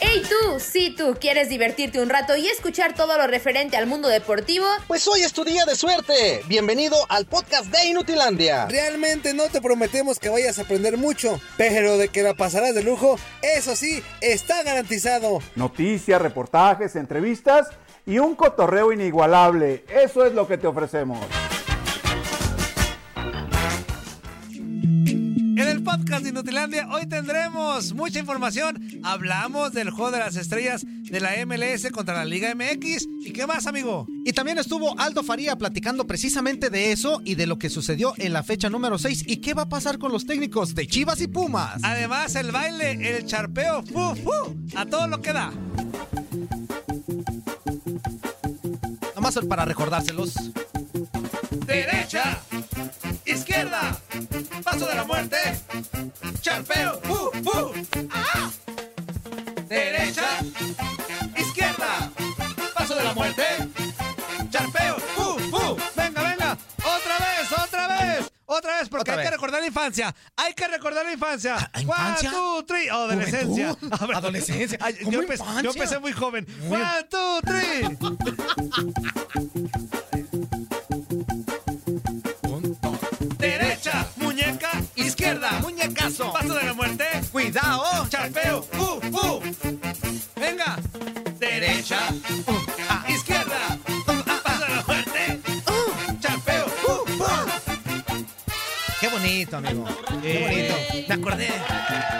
¡Hey tú! Si tú quieres divertirte un rato y escuchar todo lo referente al mundo deportivo, pues hoy es tu día de suerte. Bienvenido al podcast de Inutilandia. Realmente no te prometemos que vayas a aprender mucho, pero de que la pasarás de lujo, eso sí, está garantizado. Noticias, reportajes, entrevistas y un cotorreo inigualable. Eso es lo que te ofrecemos. En el podcast de Inutilandia hoy tendremos mucha información. Hablamos del juego de las estrellas de la MLS contra la Liga MX. ¿Y qué más, amigo? Y también estuvo Aldo Faría platicando precisamente de eso y de lo que sucedió en la fecha número 6 y qué va a pasar con los técnicos de Chivas y Pumas. Además, el baile, el charpeo, fu, fu, a todo lo que da. Nomás para recordárselos. Derecha, izquierda, paso de la muerte, charpeo. ¡Ah! Derecha, izquierda, paso de la muerte, charpeo, fu, fu. Venga, venga, otra vez, otra vez. Otra vez, porque Otra hay vez. que recordar la infancia. Hay que recordar la infancia. ¿A- a infancia? One, two, three. Oh, adolescencia. Juventud. A ver, Adolescencia. ay, ¿Cómo yo, empecé, infancia? yo empecé muy joven. One, two, three. De la muerte, Cuidado. charpeo, fu, fu. Venga, derecha, Ah, izquierda, paso de la muerte, charpeo. Qué bonito, amigo. Qué bonito. Me acordé,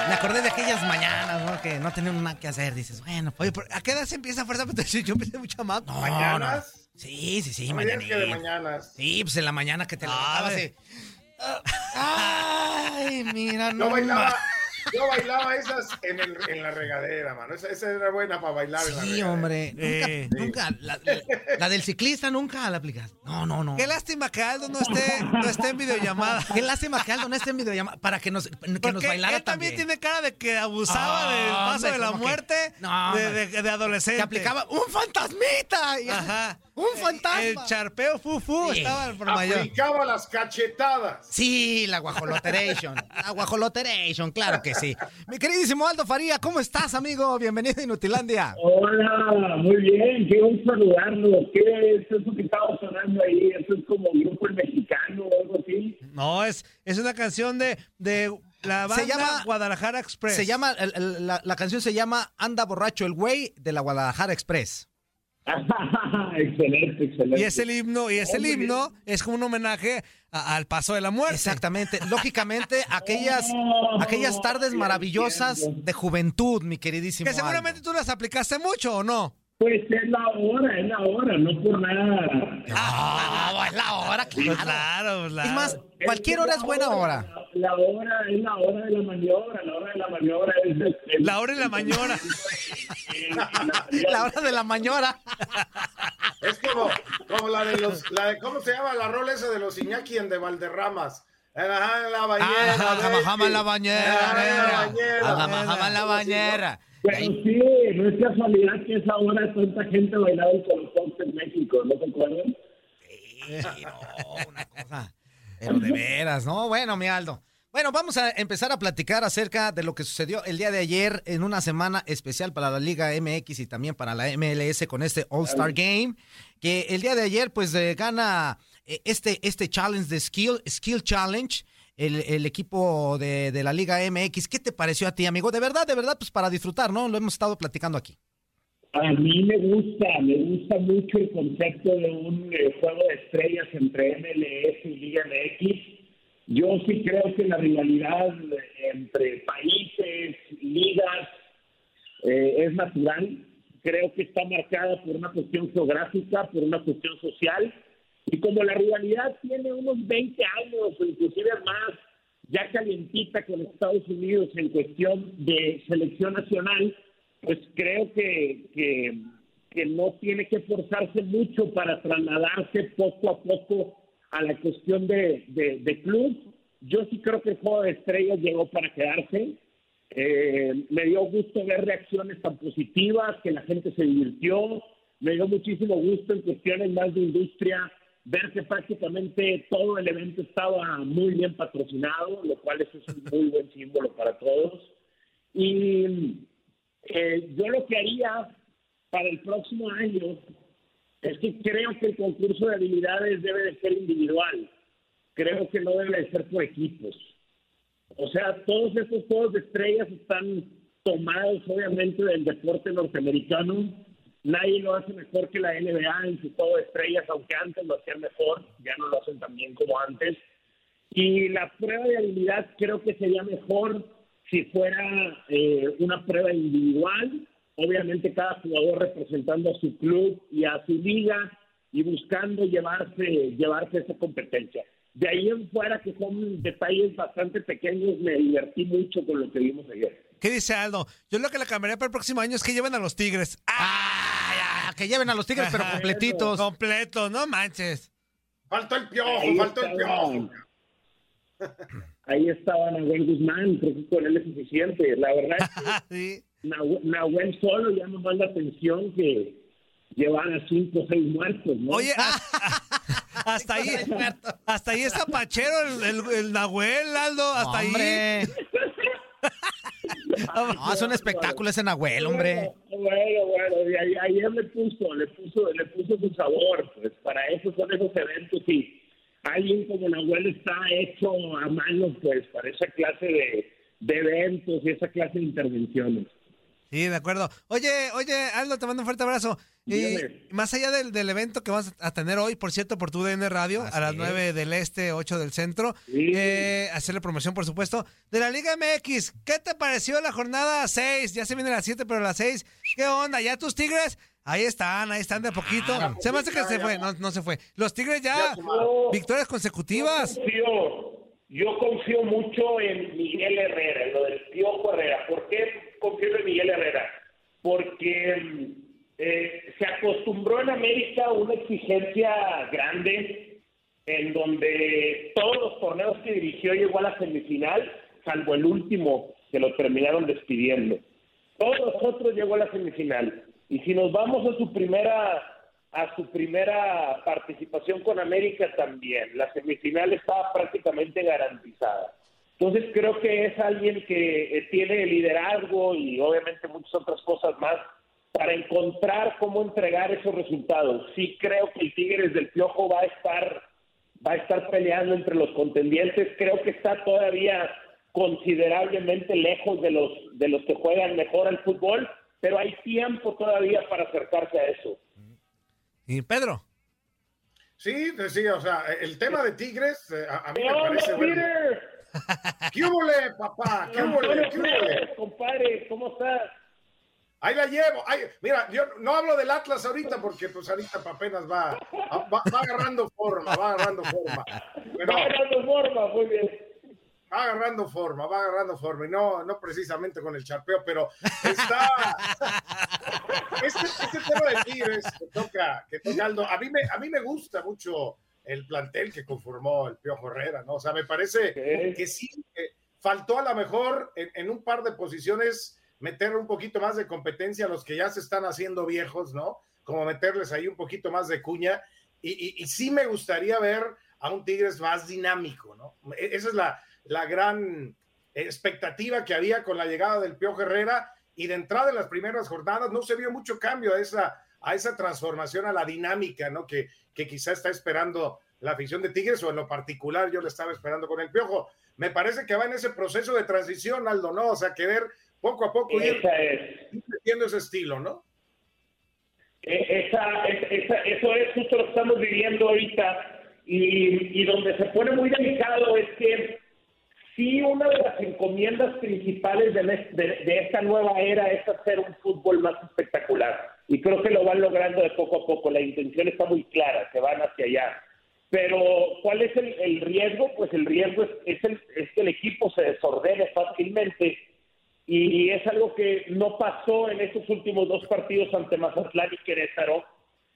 me acordé de aquellas mañanas, ¿no? Que no tenían nada que hacer. Dices, bueno. Oye, ¿pero ¿a qué edad se empieza fuerza? Yo empecé muy chamaco. No, ¿Mañanas? no. Sí, sí, sí, que de mañanas. Sí, pues en la mañana que te levantabas. Ay, mira, no. Yo bailaba, yo bailaba esas en, el, en la regadera, mano. Esa, esa era buena para bailar en la Sí, regadera. hombre. Eh. Nunca, nunca. La, la- la del ciclista nunca la aplicas. No, no, no. Qué lástima que Aldo no esté, no esté en videollamada. Qué lástima que Aldo no esté en videollamada para que nos, que nos Porque bailara él también también. tiene cara de que abusaba Ah, del paso hombre, de la muerte No, de, hombre. de- de adolescente. Que aplicaba un fantasmita. y- Ajá. Un fantasma. El charpeo fufu Sí. estaba por mayor. Aplicaba las cachetadas. Sí, la guajoloteration. La guajoloteration, claro que sí. Mi queridísimo Aldo Faría, ¿cómo estás, amigo? Bienvenido a Inutilandia. Hola, muy bien, qué gusto saludarlo. ¿Qué es eso que estaba sonando ahí? ¿Eso es como grupo el mexicano o algo así? No, es, es una canción de, de la banda Se llama- Guadalajara Express. Se llama, el- el- la, la canción se llama Anda borracho el güey de la Guadalajara Express. excelente, excelente. Y es el himno, y es el himno, es como un homenaje a- al paso de la muerte. Exactamente. Lógicamente, aquellas, Oh, aquellas tardes maravillosas de juventud, mi queridísimo. Que seguramente Aldo. tú las aplicaste mucho, ¿o no? Pues es la hora, es la hora, no por nada. Ah, es la hora, Pues claro. claro, claro. Es más, cualquier hora es buena hora. La, la hora es la hora de la maniobra, la hora de la maniobra es... es- La hora y la mañana. La hora de la mañora. Es como, como la de los, la de, ¿cómo se llama la rola esa de los Iñaki en de Valderramas? Ajá, en la bañera. Ah, la bañera. Ajá, en la bañera. La bañera. Pero sí, no es casualidad que esa hora tanta gente bailaba el Colosón en México, ¿no te acuerdas? Sí, no, una cosa. Pero de veras, ¿no? Bueno, mi Aldo. Bueno, vamos a empezar a platicar acerca de lo que sucedió el día de ayer en una semana especial para la Liga MX y también para la MLS con este All-Star Game, que el día de ayer pues eh, gana eh, este, este challenge de Skill, Skill Challenge, el, el equipo de, de la Liga MX. ¿Qué te pareció a ti, amigo? De verdad, de verdad, pues para disfrutar, ¿no? Lo hemos estado platicando aquí. A mí me gusta, me gusta mucho el concepto de un eh, juego de estrellas entre MLS y Liga MX. Yo sí creo que la rivalidad entre países, ligas, eh, es natural. Creo que está marcada por una cuestión geográfica, por una cuestión social. Y como la rivalidad tiene unos 20 años o inclusive más ya calientita con Estados Unidos en cuestión de selección nacional, pues creo que, que, no tiene que forzarse mucho para trasladarse poco a poco a la cuestión de, de, de club. Yo sí creo que el juego de estrellas llegó para quedarse. Eh, me dio gusto ver reacciones tan positivas, que la gente se divirtió. Me dio muchísimo gusto en cuestiones más de industria ver que prácticamente todo el evento estaba muy bien patrocinado, lo cual es un muy buen símbolo para todos. Y eh, yo lo que haría para el próximo año es que creo que el concurso de habilidades debe de ser individual. Creo que no debe de ser por equipos. O sea, todos estos juegos de estrellas están tomados obviamente del deporte norteamericano Nadie lo hace mejor que la NBA en su juego de estrellas, aunque antes lo hacían mejor, ya no lo hacen tan bien como antes. Y la prueba de habilidad creo que sería mejor si fuera eh, una prueba individual, obviamente cada jugador representando a su club y a su liga y buscando llevarse, llevarse esa competencia. De ahí en fuera, que son detalles bastante pequeños, me divertí mucho con lo que vimos ayer. ¿Qué dice Aldo? Yo lo que le cambiaría para el próximo año es que lleven a los Tigres. ¡Ah! Que lleven a los Tigres, pero completitos. Completos, no manches. Faltó el piojo, faltó el piojo. Ahí estaba Nahuel Guzmán, creo que con él es suficiente. La verdad es que Nahuel, solo ya nos da atención que llevan a cinco o seis muertos, ¿no? Oye, hasta ahí, hasta ahí está Pachero, el, el, Nahuel, Aldo, hasta ahí. No, es un espectáculo ese Nahuel, hombre. Bueno, bueno, y ayer le puso, le puso, le puso su sabor, pues para eso son esos eventos y alguien como Nahuel está hecho a mano, pues, para esa clase de, de eventos y esa clase de intervenciones. Sí, de acuerdo. Oye, oye, Aldo, te mando un fuerte abrazo. Y más allá del, del, evento que vas a tener hoy, por cierto, por tu DN Radio, a las 9 del este, 8 del centro, eh, hacerle promoción, por supuesto, de la Liga MX. ¿Qué te pareció la jornada 6? Ya se viene la 7, pero la 6. ¿Qué onda? ¿Ya tus Tigres? Ahí están, ahí están de poquito. se me hace que se fue, no, no se fue. Los Tigres ya, victorias consecutivas. Yo confío, yo confío mucho en Miguel Herrera, en lo del Piojo Herrera. ¿Por qué confío Miguel Herrera? Porque eh, se acostumbró en América una exigencia grande en donde todos los torneos que dirigió llegó a la semifinal, salvo el último que lo terminaron despidiendo. Todos los otros llegó a la semifinal. Y si nos vamos a su primera a su primera participación con América también, la semifinal estaba prácticamente garantizada. Entonces creo que es alguien que eh, tiene liderazgo y obviamente muchas otras cosas más para encontrar cómo entregar esos resultados. Sí creo que el Tigres del Piojo va a estar va a estar peleando entre los contendientes. Creo que está todavía considerablemente lejos de los de los que juegan mejor al fútbol, pero hay tiempo todavía para acercarse a eso. ¿Y Pedro? Sí, sí, o sea, el tema de Tigres eh, a, mí me parece bueno. ¿Qué hubo, papá? ¿Qué hubo, ¿Qué Compadre, ¿cómo estás? Ahí la llevo. mira, yo no hablo del Atlas ahorita porque pues ahorita apenas va, va, agarrando forma, va agarrando forma. va agarrando forma, muy bien. Va agarrando forma, va agarrando forma. Y no, no precisamente con el charpeo, pero está. este, este tema de Tigres que toca, que toca Aldo, a mí, me, a mí me gusta mucho el plantel que conformó el Piojo Herrera, ¿no? O sea, me parece que sí, faltó a lo mejor en, en un par de posiciones meter un poquito más de competencia a los que ya se están haciendo viejos, ¿no? Como meterles ahí un poquito más de cuña. Y, sí me gustaría ver a un Tigres más dinámico, ¿no? E, esa es la, la gran expectativa que había con la llegada del Piojo Herrera y de entrada en las primeras jornadas no se vio mucho cambio a esa, a esa transformación, a la dinámica, ¿no? Que, que quizá está esperando la afición de Tigres o en lo particular yo le estaba esperando con el Piojo. Me parece que va en ese proceso de transición, Aldo, ¿no? O sea, que ver poco a poco ir, metiendo ese estilo, ¿no? E, esa, eso es justo lo que estamos viviendo ahorita y, y donde se pone muy delicado es que sí una de las encomiendas principales de, esta nueva era es hacer un fútbol más espectacular y creo que lo van logrando de poco a poco, la intención está muy clara, se van hacia allá. Pero, ¿cuál es el, riesgo? Pues el riesgo es, el, es que el equipo se desordene fácilmente y es algo que no pasó en estos últimos dos partidos ante Mazatlán y Querétaro.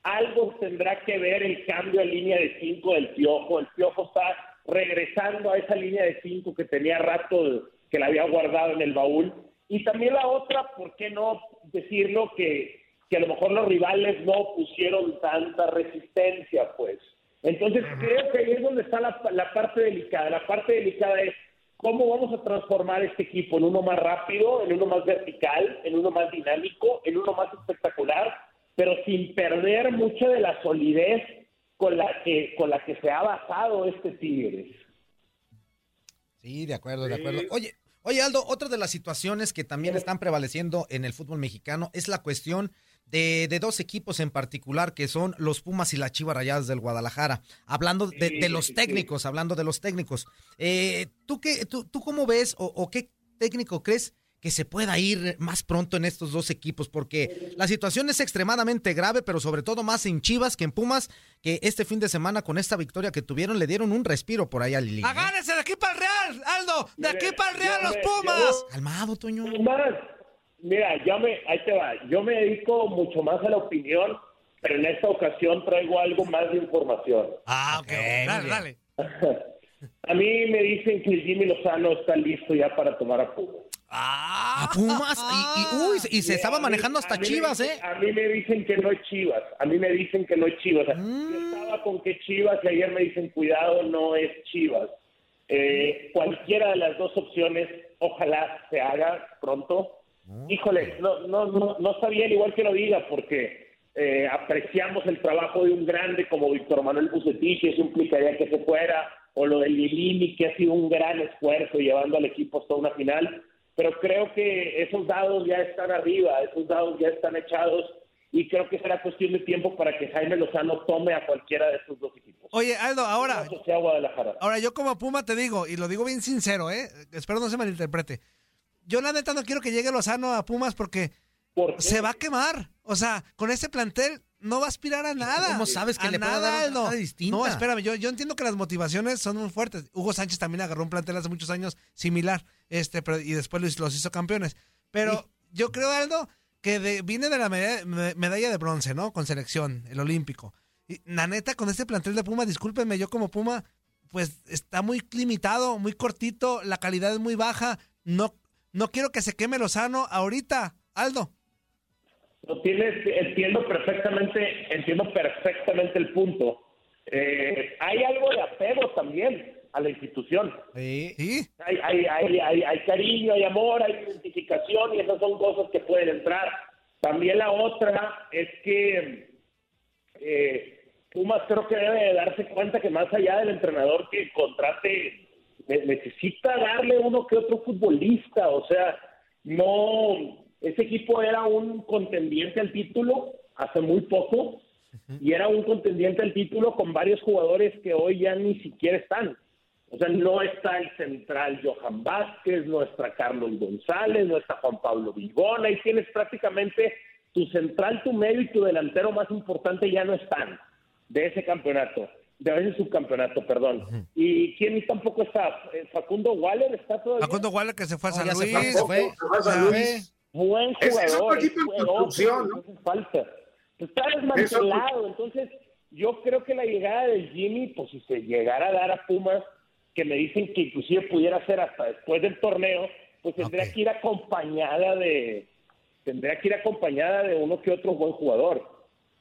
Algo tendrá que ver el cambio de línea de cinco del Piojo. El Piojo está regresando a esa línea de cinco que tenía rato que la había guardado en el baúl. Y también la otra, ¿por qué no decirlo? Que, que a lo mejor los rivales no pusieron tanta resistencia, pues. Entonces creo que ahí es donde está la, la parte delicada. La parte delicada es cómo vamos a transformar este equipo en uno más rápido, en uno más vertical, en uno más dinámico, en uno más espectacular, pero sin perder mucho de la solidez con la que, con la que se ha basado este Tigres. Sí, de acuerdo, de acuerdo. Oye, oye Aldo, otra de las situaciones que también están prevaleciendo en el fútbol mexicano es la cuestión de, dos equipos en particular que son los Pumas y las Chivas Rayadas del Guadalajara. Hablando de, los técnicos, hablando de los técnicos. Eh, ¿tú, qué, tú, ¿Tú cómo ves o, qué técnico crees que se pueda ir más pronto en estos dos equipos? Porque la situación es extremadamente grave, pero sobre todo más en Chivas que en Pumas, que este fin de semana con esta victoria que tuvieron le dieron un respiro por ahí a Lili. ¿eh? ¡Agárrese de aquí para el Real, Aldo! ¡De aquí para el Real los Pumas! Calmado, Toño. Mira, ya me, ahí te va. Yo me dedico mucho más a la opinión, pero en esta ocasión traigo algo más de información. Ah, ok. dale, dale. a mí me dicen que Jimmy Lozano está listo ya para tomar a Pumas. Ah, a Pumas. Y, uy, y se estaba manejando hasta Chivas, ¿eh? A mí me dicen que no es Chivas. A mí me dicen que no es Chivas. Yo mm. estaba con que Chivas y ayer me dicen, cuidado, no es Chivas. Eh, cualquiera de las dos opciones, ojalá se haga pronto. Híjole, no, no, no, no está bien igual que lo diga, porque eh, apreciamos el trabajo de un grande como Víctor Manuel Bucetich, y eso implicaría que se fuera, o lo de Lilini, que ha sido un gran esfuerzo llevando al equipo hasta una final, pero creo que esos dados ya están arriba, esos dados ya están echados, y creo que será cuestión de tiempo para que Jaime Lozano tome a cualquiera de estos dos equipos. Oye, Aldo, ahora, ahora yo como Puma te digo, y lo digo bien sincero, ¿eh? espero no se malinterprete, yo la neta no quiero que llegue Lozano a Pumas porque se va a quemar. O sea, con ese plantel no va a aspirar a nada. ¿Cómo sabes que le nada, no. distinta? No, espérame, yo, yo entiendo que las motivaciones son muy fuertes. Hugo Sánchez también agarró un plantel hace muchos años similar, este, y después los, hizo campeones. Pero yo creo, Aldo, que viene de la medalla, de bronce, ¿no? Con selección, el olímpico. Y la neta, con este plantel de Puma, discúlpenme, yo como Puma, pues está muy limitado, muy cortito, la calidad es muy baja, no no quiero que se queme Lozano ahorita, Aldo. No tienes, entiendo perfectamente, entiendo perfectamente el punto. Eh, hay algo de apego también a la institución. Sí. Hay, hay, hay, hay, cariño, hay amor, hay identificación y esas son cosas que pueden entrar. También la otra es que eh, Pumas creo que debe de darse cuenta que más allá del entrenador que contrate necesita darle uno que otro futbolista, o sea, no, ese equipo era un contendiente al título hace muy poco y era un contendiente al título con varios jugadores que hoy ya ni siquiera están. O sea, no está el central Johan Vázquez, no está Carlos González, no está Juan Pablo Vigón, ahí tienes prácticamente tu central, tu medio y tu delantero más importante ya no están de ese campeonato de veces subcampeonato, perdón. ¿Y quién tampoco está? Eh, Facundo Waller está todavía. Facundo Waller que se fue a San Luis. Se fue, Buen jugador. Es, un equipo en construcción, ¿no? falta. Está desmantelado, entonces yo creo que la llegada de Jimmy, pues si se llegara a dar a Pumas, que me dicen que inclusive pudiera ser hasta después del torneo, pues tendría que ir acompañada de tendría que ir acompañada de uno que otro buen jugador.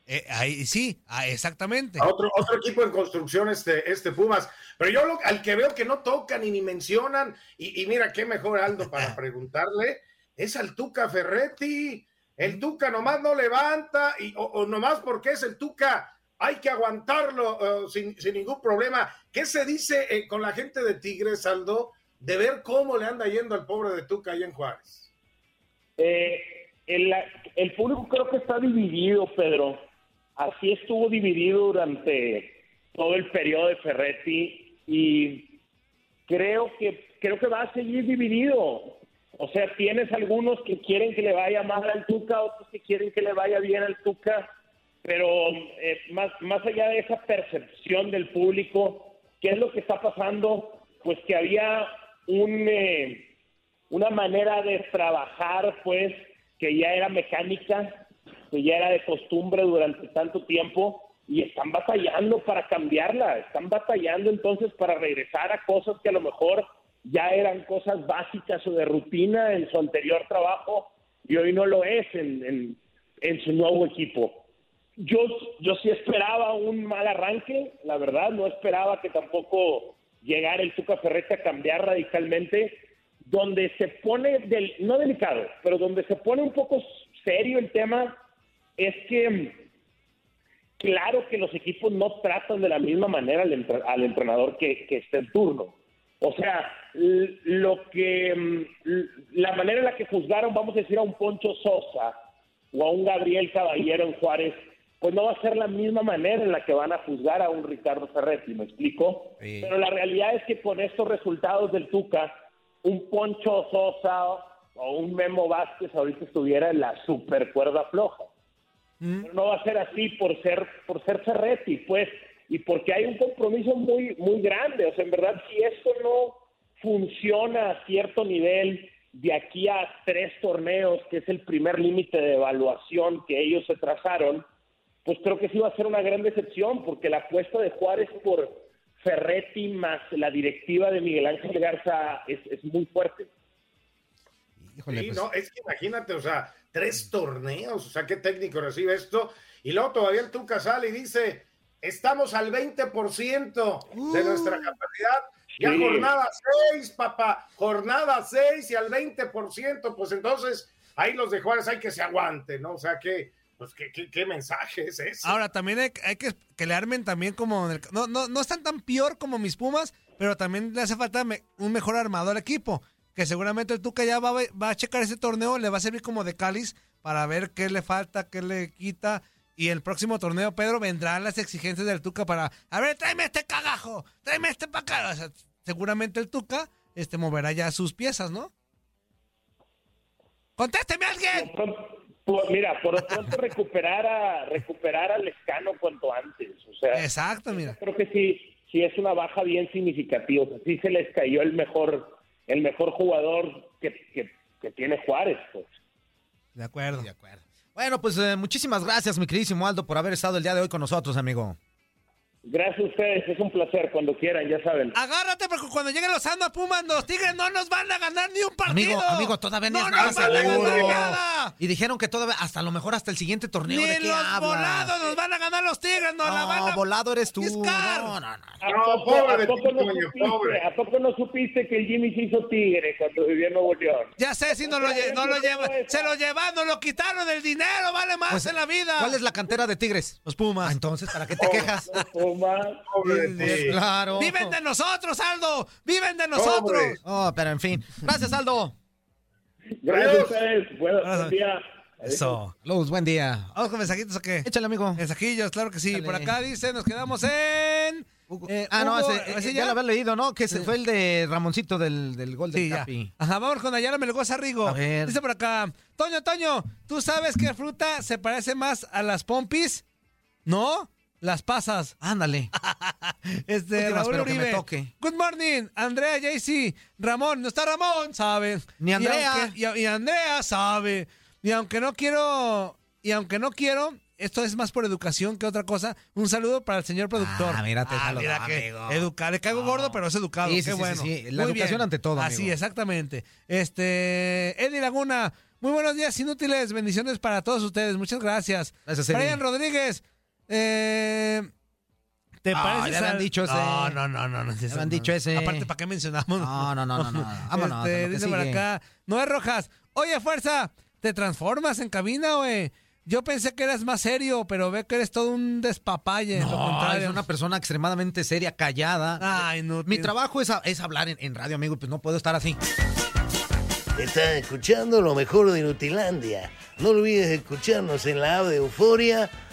Eh, ahí sí, ah, exactamente. otro, otro equipo en construcción, este, este Pumas. Pero yo al que veo que no tocan y ni mencionan, y, mira qué mejor Aldo para preguntarle, es al Tuca Ferretti. El Tuca nomás no levanta, y, o, nomás porque es el Tuca, hay que aguantarlo uh, sin, ningún problema. ¿Qué se dice eh, con la gente de Tigres, Aldo, de ver cómo le anda yendo al pobre de Tuca ahí en Juárez? Eh, el, el público creo que está dividido, Pedro así estuvo dividido durante todo el periodo de Ferretti y creo que creo que va a seguir dividido. O sea, tienes algunos que quieren que le vaya mal al Tuca, otros que quieren que le vaya bien al Tuca. pero eh, más, más allá de esa percepción del público, ¿qué es lo que está pasando? Pues que había un, eh, una manera de trabajar, pues, que ya era mecánica, que ya era de costumbre durante tanto tiempo y están batallando para cambiarla, están batallando entonces para regresar a cosas que a lo mejor ya eran cosas básicas o de rutina en su anterior trabajo y hoy no lo es en, en, su nuevo equipo. Yo, yo sí esperaba un mal arranque, la verdad, no esperaba que tampoco llegara el Tuca Ferretti a cambiar radicalmente, donde se pone, del, no delicado, pero donde se pone un poco serio el tema es que claro que los equipos no tratan de la misma manera al, entre- al entrenador que, que esté en turno. O sea, lo que mm, la manera en la que juzgaron, vamos a decir, a un Poncho Sosa o a un Gabriel Caballero en Juárez, pues no va a ser la misma manera en la que van a juzgar a un Ricardo Ferretti, ¿me explico? Sí. Pero la realidad es que con estos resultados del Tuca, un Poncho Sosa o un Memo Vázquez ahorita estuviera en la super cuerda floja. Pero no va a ser así por ser por ser Ferretti, pues, y porque hay un compromiso muy muy grande. O sea, en verdad, si esto no funciona a cierto nivel de aquí a tres torneos, que es el primer límite de evaluación que ellos se trazaron, pues creo que sí va a ser una gran decepción, porque la apuesta de Juárez por Ferretti más la directiva de Miguel Ángel Garza es, es muy fuerte. Híjole, Sí, pues, no, es que imagínate, o sea, tres torneos, o sea, ¿qué técnico recibe esto? Y luego todavía el Tuca sale y dice, estamos al 20% de nuestra capacidad. Ya Sí. jornada 6, papá, jornada 6 y al 20%, pues entonces ahí los de Juárez hay que se aguanten, ¿no? O sea, que, pues, ¿qué, qué, qué mensaje es ese? Ahora, también hay, hay que, que le armen también como... el- no, no, no están tan peor como mis Pumas, pero también le hace falta me- un mejor armado al equipo. Que seguramente el Tuca ya va, va a checar ese torneo, le va a servir como de cáliz para ver qué le falta, qué le quita. Y el próximo torneo, Pedro, vendrán las exigencias del Tuca para... A ver, tráeme este cagajo, tráeme este para acá. O sea, seguramente el Tuca este, moverá ya sus piezas, ¿no? ¡Contésteme alguien! Por pronto- por- mira, por lo pronto recuperar a recuperar al escano cuanto antes. O sea, Exacto, mira. creo que sí, sí es una baja bien significativa. O sea, sí se les cayó el mejor, el mejor jugador que, que, que tiene Juárez. Pues. De acuerdo. de acuerdo. Bueno, pues eh, muchísimas gracias, mi queridísimo Aldo, por haber estado el día de hoy con nosotros, amigo. Gracias a ustedes, es un placer cuando quieran, ya saben. Agárrate porque cuando lleguen los Ando Pumas, los Tigres no nos van a ganar ni un partido. Amigo, amigo, todavía ni no es nos van a ganar nada. Y dijeron que todavía, hasta lo mejor hasta el siguiente torneo. Ni ¿De qué los hablas? volados nos van a ganar los Tigres, nos la van No, a volado eres tú. piscar. No, no, no. ¿A No, poco, pobre a poco no supiste, pobre. ¿A poco no supiste que el Jimmy se hizo tigre cuando vivía en Nuevo León? Ya sé si no lo, lle- no lo lleva, se lo llevan, nos lo quitaron el dinero, vale más Pues, en la vida. ¿Cuál es la cantera de Tigres? Los Pumas. Ah, entonces, ¿para qué te quejas? Pumas. De Pues, claro. Viven de nosotros, Aldo. Viven de nosotros. Oh, pero en fin. Gracias, Aldo. Gracias a ustedes. Buen, buen día. Eso. Luz, buen día. Vamos con mensajitos o qué? Échale, amigo. Mensajillos, claro que sí. Por acá dice, nos quedamos en. eh, ah, no, ese, eh, ¿ese ya? lo había leído, ¿no? Que ese fue el de Ramoncito del, del gol del Sí, ya. Capi. Ajá, vamos con Ayala Melgoza Rigo. A ver. Dice por acá, Toño, Toño, ¿tú sabes qué fruta se parece más a las pompis? ¿No? Las pasas. Ándale. Este, Últimas, Raúl pero que me Uribe. toque. Good morning, Andrea, JC, Ramón, no está Ramón, sabe. Ni Y Andrea. aunque- Y, y Andrea sabe. Y aunque no quiero, y aunque no quiero, esto es más por educación que otra cosa. Un saludo para el señor productor. Ah, mira, te saludó, mira que amigo. educa- le caigo gordo, pero es educado. Sí, qué sí, bueno. sí, sí. La Muy educación bien. ante todo, Así, amigo. exactamente. Este, Eddie Laguna, muy buenos días, inútiles, bendiciones para todos ustedes. Muchas gracias. Gracias. Brian Rodríguez, eh, ¿te Ah, pareces ya al- dicho ese. No, no, no, no. no, no. dicho ese. Aparte, ¿para qué mencionamos? No, no, no, no, no. Vámonos, Este, lo que dice por acá, Noé Rojas, oye, fuerza, ¿te transformas en cabina, güey? Yo pensé que eras más serio, pero ve que eres todo un despapalle. lo No, contrario. es una persona extremadamente seria, callada. Ay, no. Mi trabajo es, a- es hablar en, en radio, amigo, y pues no puedo estar así. Estás escuchando lo mejor de Nutilandia. No olvides escucharnos en la app de Euforia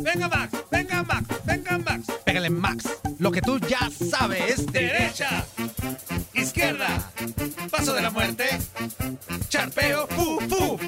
Venga, Max, venga, Max, venga, Max. Pégale, Max. Lo que tú ya sabes. Derecha, izquierda, paso de la muerte, charpeo, fu, fu.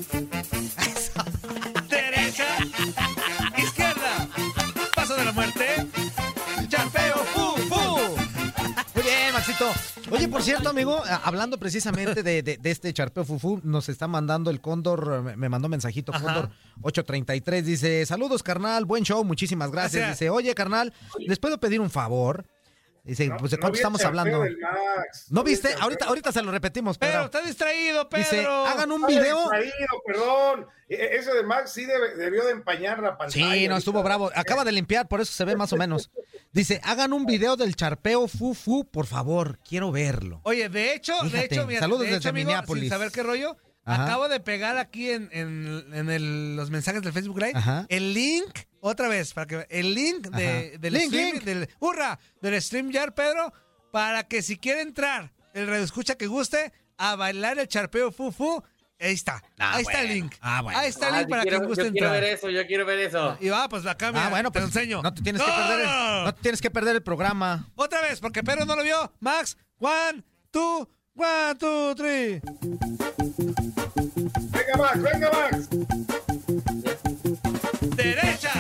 Oye, por cierto, amigo, hablando precisamente de, de- de este charpeo fufu, nos está mandando el Cóndor, me, mandó mensajito, Cóndor 833, dice, saludos, carnal, buen show, muchísimas gracias. Gracias. Dice, oye, carnal, ¿les puedo pedir un favor? Dice, pues de No cuánto estamos hablando. Max. ¿No viste? Ahorita, ahorita se lo repetimos, Pedro, Pedro. está distraído, Pedro. Dice, hagan un Estaba video. distraído, perdón. E- e- Ese de Max sí debe- debió de empañar la pantalla. Sí, no, estuvo bravo. Acaba de limpiar, por eso se ve más o menos. Dice, hagan un video del charpeo fufu, por favor, quiero verlo. Oye, de hecho, de hecho, mira, saludos de hecho, desde amigo, Minneapolis. sin saber qué rollo, Ajá. acabo de pegar aquí en, en- en el- los mensajes del Facebook Live Ajá. el link, otra vez, para que el link de, del Link, stream, link. del hurra, del StreamYard, Pedro, para que si quiere entrar, el radio escucha que guste, a bailar el charpeo fufu, ahí está, Ah, ahí está el link, Ah, bueno. ahí está el Ah, link yo para quiero- quien guste yo quiero entrar. ver eso, yo quiero ver eso. Y va, pues acá, mira, Ah, bueno, te pues lo enseño. no te tienes que perder el, no te tienes que perder el programa. Otra vez, porque Pedro no lo vio. Max, one, two, one, two, three. Venga, Max, venga, Max. Derecha,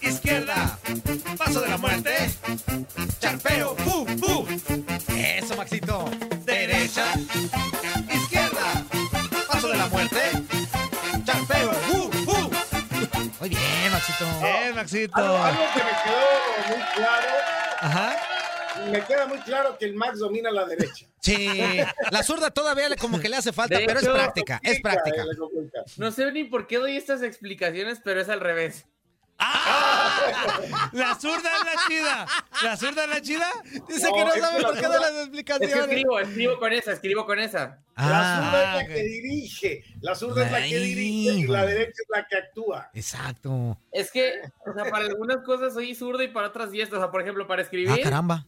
izquierda, paso de la muerte, charpeo, fu, fu. Eso, Maxito. Derecha, izquierda, paso de la muerte, charpeo, fu, fu. Muy bien, Maxito. Bien, Maxito. Algo, algo que me quedó muy claro. Ajá. Me queda muy claro que el Max domina la derecha. Sí, la zurda todavía le- como que le hace falta, De pero hecho, es práctica, es práctica. Eh. No sé ni por qué doy estas explicaciones, pero es al revés. La zurda es la chida. ¿La zurda es la chida? Dice No, que no sabe la por qué zurda- de las Es que explicaciones. escribo, escribo con esa, escribo con esa. La Ah, zurda es la que dirige. La zurda es la que dirige y la derecha es la que actúa. exacto. Es que, o sea, para algunas cosas soy zurdo y para otras diestro. O sea, por ejemplo, para escribir, Ah, caramba.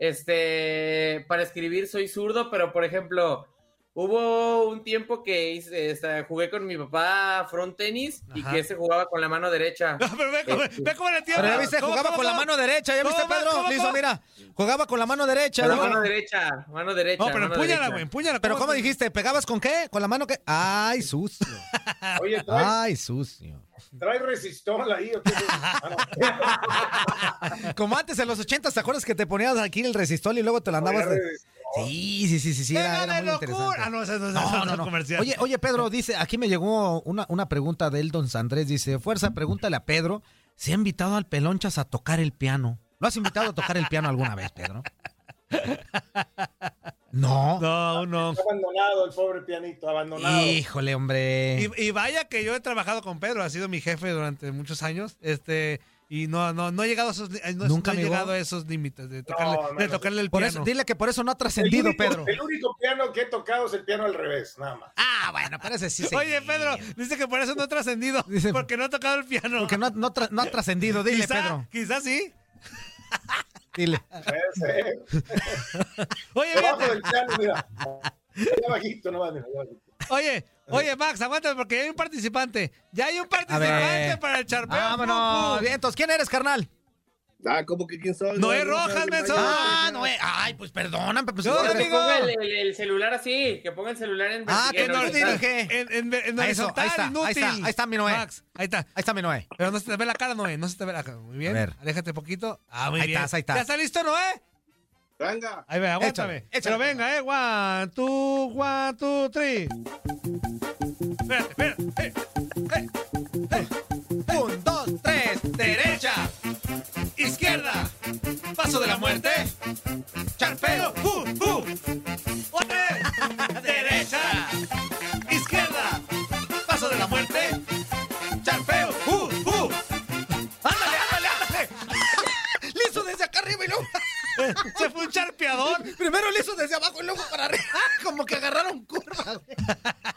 Este, para escribir soy zurdo, pero por ejemplo, hubo un tiempo que hice, este, jugué con mi papá front tenis y que se jugaba con la mano derecha. No, pero ve, cómo- ve cómo le tiembla. Pero ya viste, ¿Cómo, jugaba cómo, con la mano derecha, ¿ya ¿Cómo, viste? Pedro? ¿Cómo, Le hizo, cómo? mira, jugaba con la mano derecha. Con la mano derecha, mano derecha. No, pero empúñala, güey, empúñala. Pero ¿cómo dijiste? ¿Pegabas con qué? ¿Con la mano qué? Ay, sucio. Oye, trae, Ay, sucio. trae resistol ahí. ¿o qué? Ah, no. Como antes en los 80, ¿te acuerdas que te ponías aquí el resistol y luego te lo andabas de... Sí, sí, sí, sí, sí, era, era muy locura. interesante. Ah, no, ese no es No, no, no, no. comercial. Oye, oye, Pedro, dice, aquí me llegó una, una pregunta de Eldon Sandrés. Dice, Fuerza, pregúntale a Pedro si ha invitado al Pelonchas a tocar el piano. ¿Lo has invitado a tocar el piano alguna vez, Pedro? No. No, no. Está abandonado el pobre pianito, abandonado. Híjole, hombre. Y, y vaya que yo he trabajado con Pedro, ha sido mi jefe durante muchos años, este, y no, no, no he llegado a esos, eh, no, Nunca, no he llegado a esos límites de tocarle, No, de tocarle el Por piano. eso, dile que por eso no ha el, trascendido, único, Pedro. el único piano que he tocado es el piano al revés, nada más. Ah, bueno, parece sí. Oye. Pedro, dice que por eso no ha trascendido, Dice- porque no ha tocado el piano. Porque no, no, tra- no ha trascendido. Dile, quizá, Pedro. quizá sí. Dile. Oye, fíjate, del piano, mira. Bajito, no mira, bajito. Oye, oye, Max, aguántame porque ya hay un participante. Ya hay un participante para el charpeo. Vámonos. Bien, entonces, ¿quién eres, carnal? Ah, ¿cómo que quién soy? Noé No, no, Rojas, menso. no, Ah, no, eh. Ay, pues perdóname. Pues, No, Que amigo. ponga el, el- el celular así, que ponga el celular en Ah, que no lo dirige. En, en, en Ahí eso, ahí está, ahí está, ahí está mi Noé. Max, ahí está. Ahí está mi Noé. Pero no se te ve la cara, Noé. No se te ve la cara. Muy bien. A ver. Aléjate poquito. Ah, muy Ahí bien. estás, ahí estás. ¿Ya está listo, Noé? Venga. Ahí ve, aguántame. Échale, échale. Pero venga, eh. One, two, one, two, three. Espérate, espérate. Eh, eh, eh. Un, dos, Derecha. Izquierda. Paso de la muerte. Charpeo. ¡Uh, uh! Primero le hizo desde abajo y luego para arriba. Como que agarraron curva.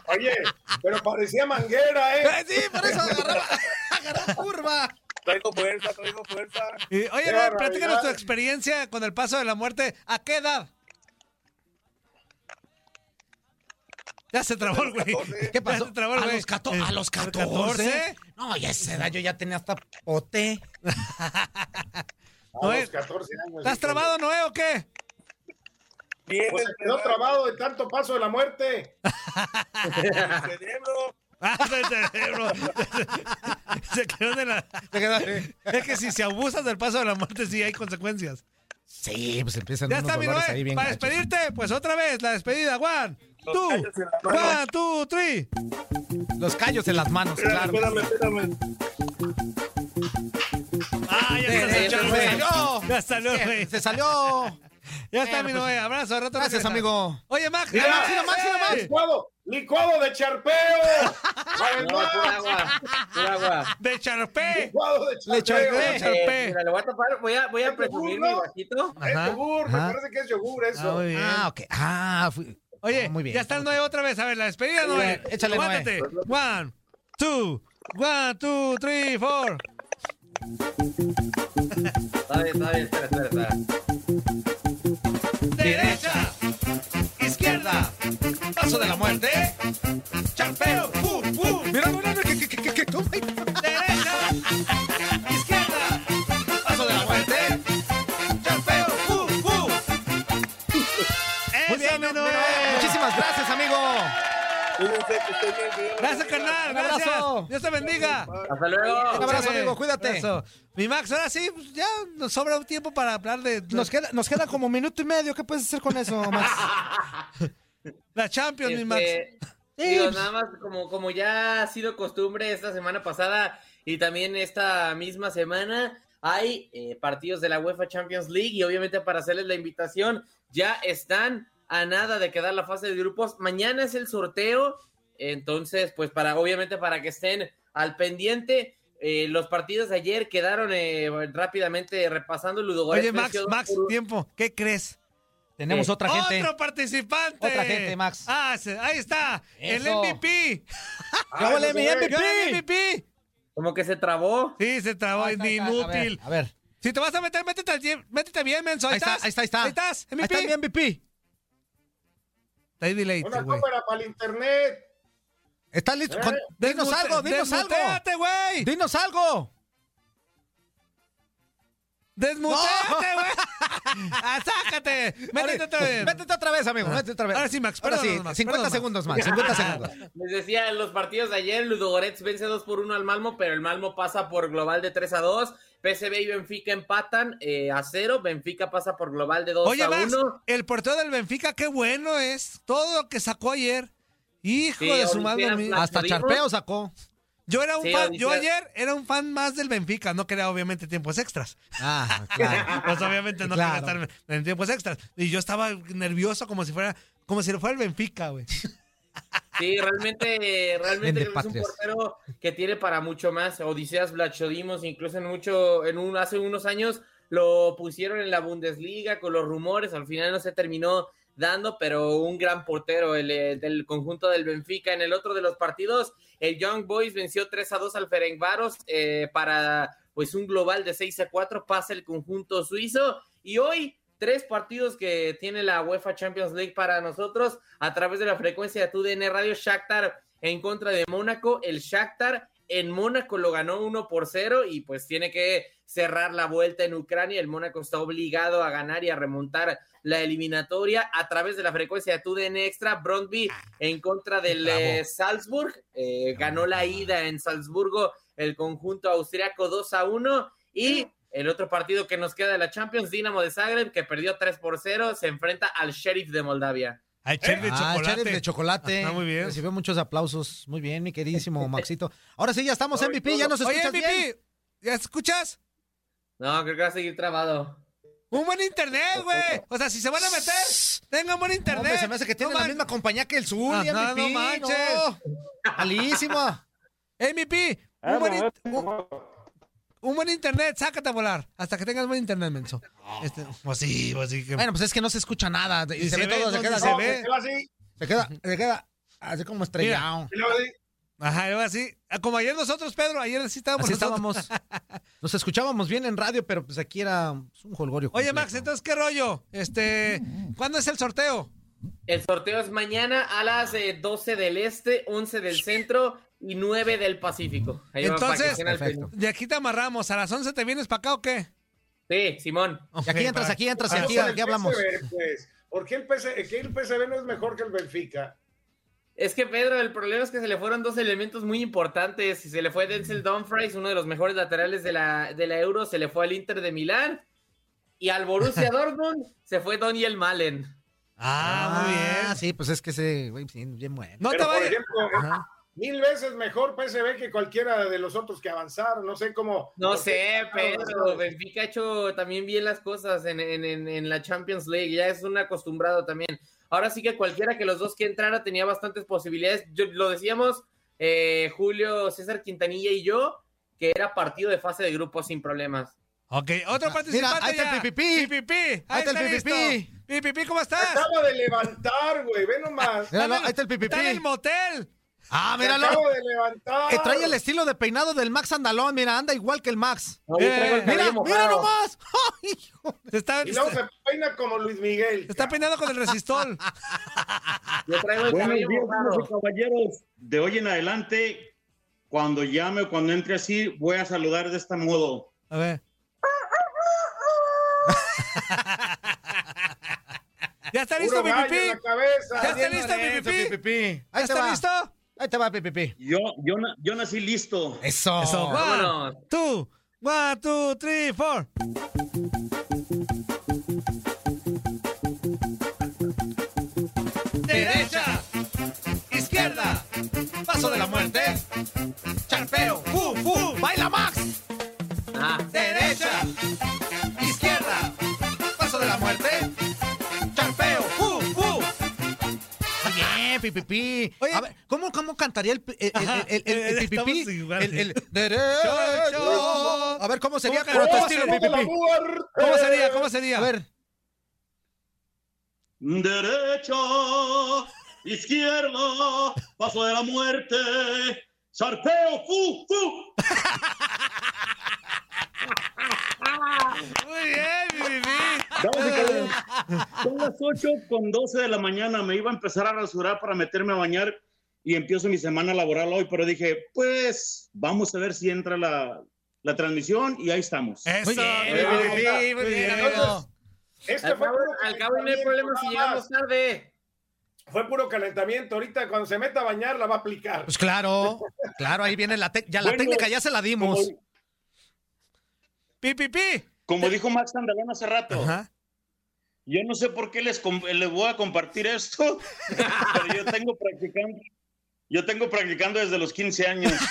Oye, pero parecía manguera, ¿eh? Eh, Sí, por eso agarraba, agarró curva. Traigo fuerza, traigo fuerza. Y, oye, platícanos tu experiencia con el paso de la muerte. ¿A qué edad? Ya se trabó güey. ¿Qué pasó? Ya se trabó el a, güey. los cato- Eh, a los 14. No, ya a esa edad yo ya tenía hasta pote. A Noé, los 14 años. ¿Estás trabado, Noé, o qué? Bien, Pues se quedó trabado de tanto paso de la muerte. el cerebro. Ah, cerebro. Se quedó de la. Es que si se abusas del paso de la muerte, sí hay consecuencias. Sí, pues empiezan Ya unos está, mi dolores ahí bien Para despedirte, pues otra vez, la despedida. La mano. one, two, three. Los callos en las manos, claro. Espérame, espérame. Ah, ya se salió. Ya salió, güey. Se salió. Ya está, mi pues, Noé. Abrazo, rato Gracias, amigo. Oye, Max. Mira, Max, mira, Max, mira, Max. Licuado, licuado de charpeo. Para el No, Max. pura agua, pura agua. De Charpé. Licuado de charpeo. Eh, Charpé. Eh, mira, le voy a tapar, voy a, voy a ¿Es presumir yogur, mi vasito. Es Ajá, yogur, me parece que es yogur Ah, eso. muy bien. Ah, ok. Ah, fui- Oye, Ah, muy bien. ya está el Noé otra vez. A ver, la despedida, Muy Noé. bien, échale, Noé. Aguántate. One, two, one, two, three, four. Está bien, está bien, espera, espera, espera. Dios te bendiga. Hasta luego. Un abrazo, amigo, cuídate. Abrazo. Mi Max, ahora sí, pues, ya nos sobra un tiempo para hablar de Nos queda, nos queda como minuto y medio. ¿Qué puedes hacer con eso, Max? la Champions, mi Max. Este, digo, nada más como, como ya ha sido costumbre esta semana pasada y también esta misma semana, hay eh, partidos de la UEFA Champions League y obviamente para hacerles la invitación, ya están a nada de quedar la fase de grupos. Mañana es el sorteo, entonces, pues para, obviamente para que estén al pendiente. eh, los partidos de ayer quedaron eh, rápidamente repasando Ludogorets Oye, Max, Max, por tiempo. ¿Qué crees? Tenemos ¿Qué? otra gente. Otro participante. Otra gente, Max. Ah, se- ahí está. El. MVP. ¡Ya huele pues, mi eh, MVP! MVP. Como que se trabó. Sí, se trabó, Ahí es está, ahí está. inútil. A ver, a ver. Si te vas a meter, métete, al métete bien, menso. Ahí, Ahí está, estás. ahí está, ahí está. Ahí estás, Ahí MVP. está mi MVP. Está ahí delay, Una cámara para el internet. ¿Estás listo? Eh. Con- Dinos Desmute- algo, dinos algo. güey. Dinos algo. Desmuteate, güey. Ah, sácate. Métete otra vez. Métete otra vez, amigo. Métete otra vez. Ahora sí, Max, Ahora sí, perdónanos, Max, 50 perdónanos. segundos más. 50 segundos. Les decía, en los partidos de ayer, Ludogorets vence 2 por 1 al Malmo, pero el Malmo pasa por global de 3 a 2. PSV y Benfica empatan eh, a 0. Benfica pasa por global de 2 Oye, a Max, 1. el portero del Benfica, qué bueno es. Todo lo que sacó ayer. Hijo Sí, de su madre. Hasta charpeo sacó. Yo era un Sí, fan, yo ayer era un fan más del Benfica, no quería obviamente tiempos extras. Ah, claro. Pues obviamente no Claro. quería estar en tiempos extras. Y yo estaba nervioso como si fuera, como si lo fuera el Benfica, güey. Sí, realmente, realmente es un patrias. portero que tiene para mucho más. Odiseas Blachodimos, incluso en mucho, en un, hace unos años lo pusieron en la Bundesliga con los rumores, al final no se terminó dando, pero un gran portero el, eh, del conjunto del Benfica. En el otro de los partidos, el Young Boys venció 3 a 2 al Ferencváros eh, para pues un global de 6 a 4, pasa el conjunto suizo y hoy tres partidos que tiene la UEFA Champions League para nosotros a través de la frecuencia de TUDN Radio Shakhtar en contra de Mónaco, el Shakhtar en Mónaco lo ganó 1 por 0 y pues tiene que cerrar la vuelta en Ucrania. El Mónaco está obligado a ganar y a remontar la eliminatoria a través de la frecuencia de TUDN Extra. Brondby en contra del eh, Salzburg. eh, ganó la ida en Salzburgo el conjunto austriaco 2 a 1. Y el otro partido que nos queda de la Champions, Dinamo de Zagreb, que perdió 3 por 0, se enfrenta al Sheriff de Moldavia. Al chef de Ah, chocolate. De chocolate. Ah, muy bien. Recibió muchos aplausos. Muy bien, mi queridísimo Maxito. Ahora sí, ya estamos MVP. Ya nos Oye, escuchas MVP, bien. ¿Ya escuchas? No, creo que va a seguir trabado. Un buen internet, güey. O sea, si se van a meter, tengan buen internet. Hombre, se me hace que tiene No la man- misma compañía que el Zuli, Ajá, MVP, no manches. no. Malísimo. MVP, Ah, un buen, in- un- buen internet, sácate a volar. Hasta que tengas buen internet, menso. Este, pues sí, pues sí. Que... Bueno, pues es que no se escucha nada. Y, Y se, se ve ve, todo, se no, queda, se se, ve. ve. Se va así, se queda, se queda así como estrellado. y luego así. Ajá, algo así. Ah, Como ayer nosotros, Pedro, ayer sí estábamos. Así nosotros. estábamos. Nos escuchábamos bien en radio, pero pues aquí era pues, un jolgorio. Oye, completo. Max, entonces, ¿qué rollo? Este, ¿cuándo es el sorteo? El sorteo es mañana a las eh, 12 del este, 11 del centro y 9 del Pacífico. Ahí Entonces, de aquí te amarramos. ¿A las 11 te vienes para acá o qué? Sí, Simón. Y aquí entras, aquí entras, y Vamos aquí, aquí hablamos. Pues. ¿Por qué el, PC, que el PSV no es mejor que el Benfica? Es que Pedro, el problema es que se le fueron dos elementos muy importantes. Se le fue Denzel Dumfries, uno de los mejores laterales de la, de la Euro, se le fue al Inter de Milán. Y al Borussia Dortmund se fue Daniel Malen. Ah, muy bien. Sí, pues es que ese, güey, bien bueno. No te Pero, por vayas. ejemplo. Mil veces mejor PSV que cualquiera de los otros que avanzaron. No sé cómo. No sé, Pedro. Benfica ha hecho también bien las cosas en, en- en- en la Champions League. Ya es un acostumbrado también. Ahora sí que cualquiera que los dos que entrara tenía bastantes posibilidades. Yo, lo decíamos eh, Julio, César Quintanilla y yo, que era partido de fase de grupo sin problemas. Ok, otro participante ahí está el. PPP. PPP. Ahí está el listo. PPP. PPP, ¿cómo estás? Acabo de levantar, güey. Ve nomás. Ahí está el PPP. Está en el motel. Ah, míralo. acabo de levantar. Que trae el estilo de peinado del Max Andalón. Mira, anda igual que el Max. No, el Eh, Mira, mira nomás. Ay, hijo. Se está, Y luego se peina como Luis Miguel. se está peinando con el resistol. Yo traigo el Buenos cabello días, damas y mojado. caballeros. De hoy en adelante, cuando llame o cuando entre así, voy a saludar de este modo. A ver. ¿Ya está listo, la cabeza. ¿Ya está listo, PPP? PPP. ¿Ya está listo? Ahí te va, PPP. Yo, yo, na- yo nací listo. Eso. Eso, Vámonos. one, two, one, two, three, four. Derecha, izquierda, paso de la muerte, charpeo, fu, fu, baila Max. Pipipi. Oye. a ver, ¿cómo, cómo cantaría el, el, el, el, el, igual. El, el derecha. A ver, ¿cómo sería? ¿Cómo cómo estilo, pipipi. ¿Cómo sería? ¿Cómo sería? A ver. Derecha, izquierda, paso de la muerte, sarpeo, fu, fu. Muy bien, y caballeros, son las 8 con 12 de la mañana. Me iba a empezar a rasurar para meterme a bañar y empiezo mi semana laboral hoy, pero dije, pues vamos a ver si entra la, la transmisión y ahí estamos. Eso, Muy bien, muy bien, amigo. Entonces, este al fue cabo, puro al cabo no hay problema si calentamiento, llegamos tarde. Fue puro calentamiento. Ahorita cuando se meta a bañar la va a aplicar. Pues claro, claro, ahí viene la, ya la técnica, ya se la dimos. Como, PPP. como dijo Max Andalón hace rato, Ajá. Yo no sé por qué les, les voy a compartir esto, pero yo tengo practicando, yo tengo practicando desde los 15 años.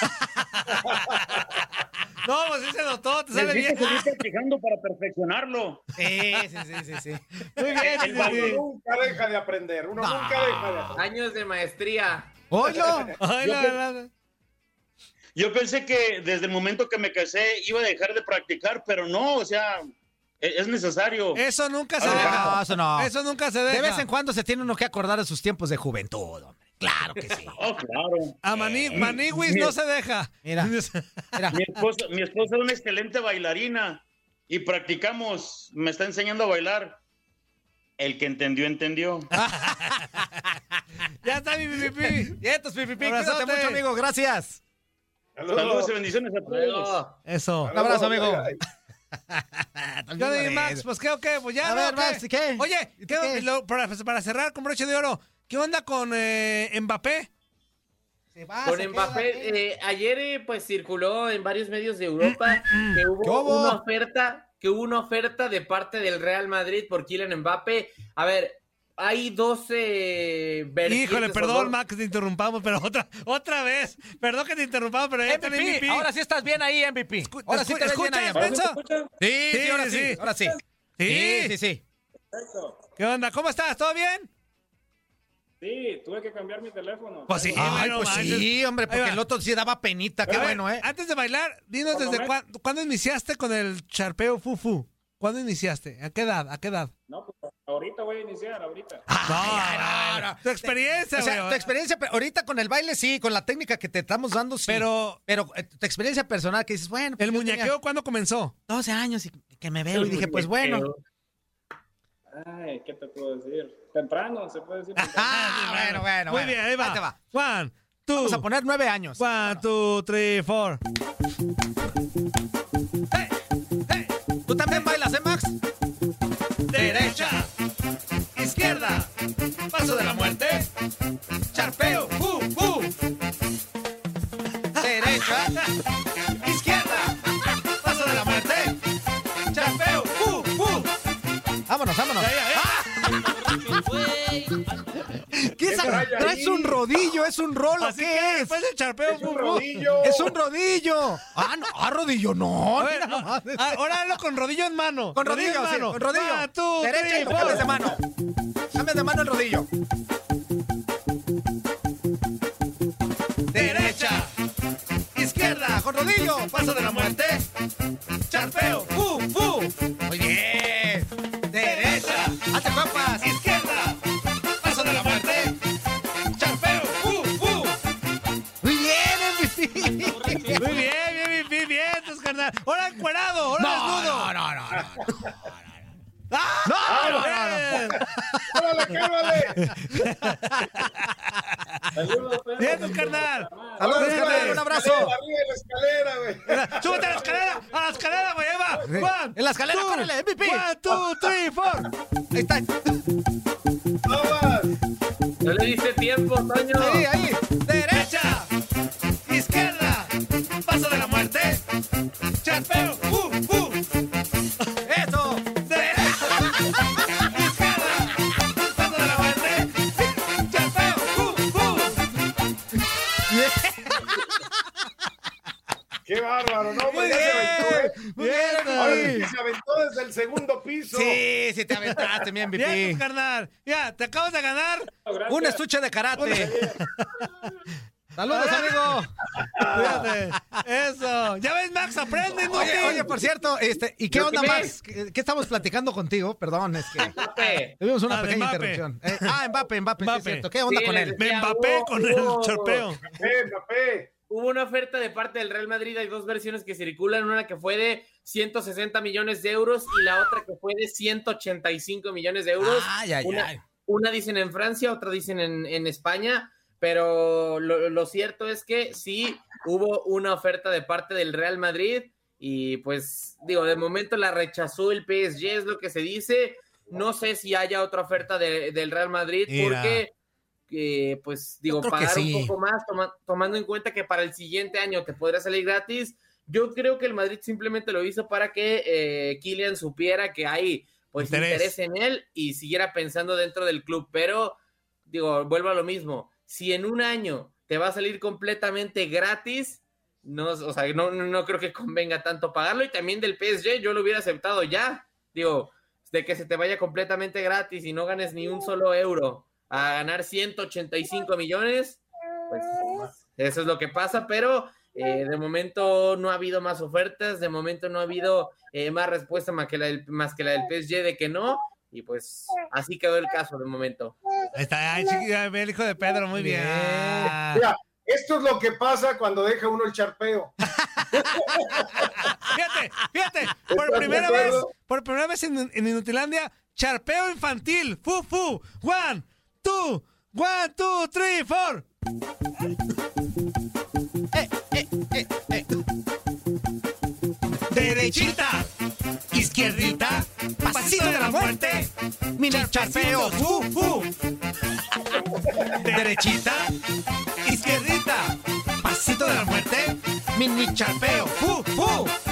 No, pues sí se notó, te sale bien. seguir practicando para perfeccionarlo. Sí, sí, sí, sí, sí. Muy bien, El uno PPP. nunca deja de aprender. Uno No. nunca deja de aprender. Años de maestría. Oilo. Ay, Yo pensé que desde el momento que me casé iba a dejar de practicar, pero no, o sea, es necesario. Eso nunca se No, deja. eso no. Eso nunca se deja. De vez en cuando se tiene uno que acordar de sus tiempos de juventud, hombre. Claro que sí. Oh, claro. A Mani, Maniwis mi- no se deja. Mira. Mira. Mi esposa, mi esposa es una excelente bailarina y practicamos, me está enseñando a bailar. El que entendió, entendió. Ya está mi PPP. Y estos, pipipi, cuídate mucho, amigo. Gracias. Saludos y bendiciones a todos. Eso. Un abrazo, amigo. ¿Qué onda, mi Max? Pues qué, o qué, pues ya, A ¿no? ver. Max, ¿qué? Oye, ¿Y ¿qué, tú qué? lo- para, para cerrar con broche de oro, ¿qué onda con eh, Mbappé? Se va, Con se Mbappé, eh, ayer eh, pues circuló en varios medios de Europa que ¿Qué hubo hubo? una oferta, que hubo una oferta de parte del Real Madrid por Kylian Mbappé. A ver, hay 12 vertientes. Híjole, perdón, Max, te interrumpamos, pero otra, otra vez. Perdón que te interrumpamos, pero ya MVP, MVP. ahora sí estás bien ahí, MVP. Ahora sí te ves bien. Sí, sí, ahora sí, ahora sí. Sí, sí, sí. ¿Qué onda? ¿Cómo estás? ¿Todo bien? Sí, tuve que cambiar mi teléfono. Pues sí, Ay, bueno, pues manches. sí, hombre, porque el otro sí daba penita, qué bueno, ¿eh? Antes de bailar, dinos Por desde cuándo, cuándo iniciaste con el charpeo fufu. ¿Cuándo iniciaste? ¿A qué edad? ¿A qué edad? No, pues ahorita voy a iniciar, ahorita. no, no, Tu experiencia, O sea, güey. tu experiencia, ahorita con el baile sí, con la técnica que te estamos dando sí. Pero- pero eh, tu experiencia personal que dices, bueno, pues ¿El muñequeo tenía cuándo comenzó? 12 años y que me veo y dije, pues bueno. Ay, ¿qué te puedo decir? Temprano, se puede decir. Ah, bueno, bueno, Muy bueno. bien, ahí va. te va. One, two. Vamos a poner nueve años. One, two, three, four. ¿Tú también bailas, eh, Max? ¿Traes un rodillo? ¿Es un rolo? Así ¿Qué que es? después del charpeo, Es un rodillo. Es un rodillo. Ah, no, ah, rodillo, no. A ver, mira nomás. ah, ahora hazlo con rodillo en mano. Con rodillo, en sí, mano. con rodillo. Derecha y cambias de mano. Cambias de mano el rodillo. Derecha, izquierda, con rodillo, paso de la muerte, charpeo, fu, fu. Bien. ¡Cálmale, cálmale! Saludos, carnal. Saludos, carnal, un abrazo. Arriba en la escalera, güey. Súbete a la escalera, a la escalera, güey, ahí va. One, En la escalera, two, córrele, MVP. One, two, three, four. Ahí está. Vamos. No le diste tiempo, Toño. Ahí, ahí. Bien, carnal. Ya, te acabas de ganar. Gracias. Un estuche de karate. Saludos, amigo. Cuídate. Eso. Ya ves, Max, aprende, Oye, oye, por cierto, este, ¿y qué ¿Lo onda? Max? ¿Qué, qué estamos platicando contigo? Perdón, es que Mbappé. tuvimos una Ah, pequeña Mbappé. interrupción. Eh, ah, Mbappé, Mbappé, sí es Mbappé. cierto. ¿Qué onda Sí, con él? Me empapé hubo- con el hubo- charpeo. ¡Eh, Mbappé! Hubo una oferta de parte del Real Madrid, hay dos versiones que circulan, una que fue de 160 millones de euros y la otra que fue de 185 millones de euros. Ay, ay, una, ay. una dicen en Francia, otra dicen en, en España, pero lo, lo cierto es que sí hubo una oferta de parte del Real Madrid y pues digo, de momento la rechazó el PSG, es lo que se dice. No sé si haya otra oferta de- del Real Madrid Mira. porque eh, pues digo, pagar sí. un poco más, toma- tomando en cuenta que para el siguiente año te podrá salir gratis. Yo creo que el Madrid simplemente lo hizo para que eh, Kylian supiera que hay pues Interés. interés. en él y siguiera pensando dentro del club. Pero, digo, vuelvo a lo mismo. Si en un año te va a salir completamente gratis, no, o sea, no, no, no creo que convenga tanto pagarlo. Y también del PSG, yo lo hubiera aceptado ya. Digo, de que se te vaya completamente gratis y no ganes ni un solo euro a ganar 185 millones, pues eso es lo que pasa, pero eh, de momento no ha habido más ofertas, de momento no ha habido eh, más respuesta más que, la del, más que la del PSG de que no, y pues así quedó el caso de momento. Ahí está, ve el hijo de Pedro, muy bien. Mira, esto es lo que pasa cuando deja uno el charpeo. Fíjate, fíjate, por ¿Estás primera vez, por primera vez en, en Inutilandia, charpeo infantil, fu, fu, one, two, one, two, three, four. Derechita, izquierdita, pasito de la muerte, mini charpeo, fu, fu. Derechita, izquierdita, pasito de la muerte, mini charpeo, fu, fu.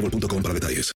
boostmobile.com para detalles.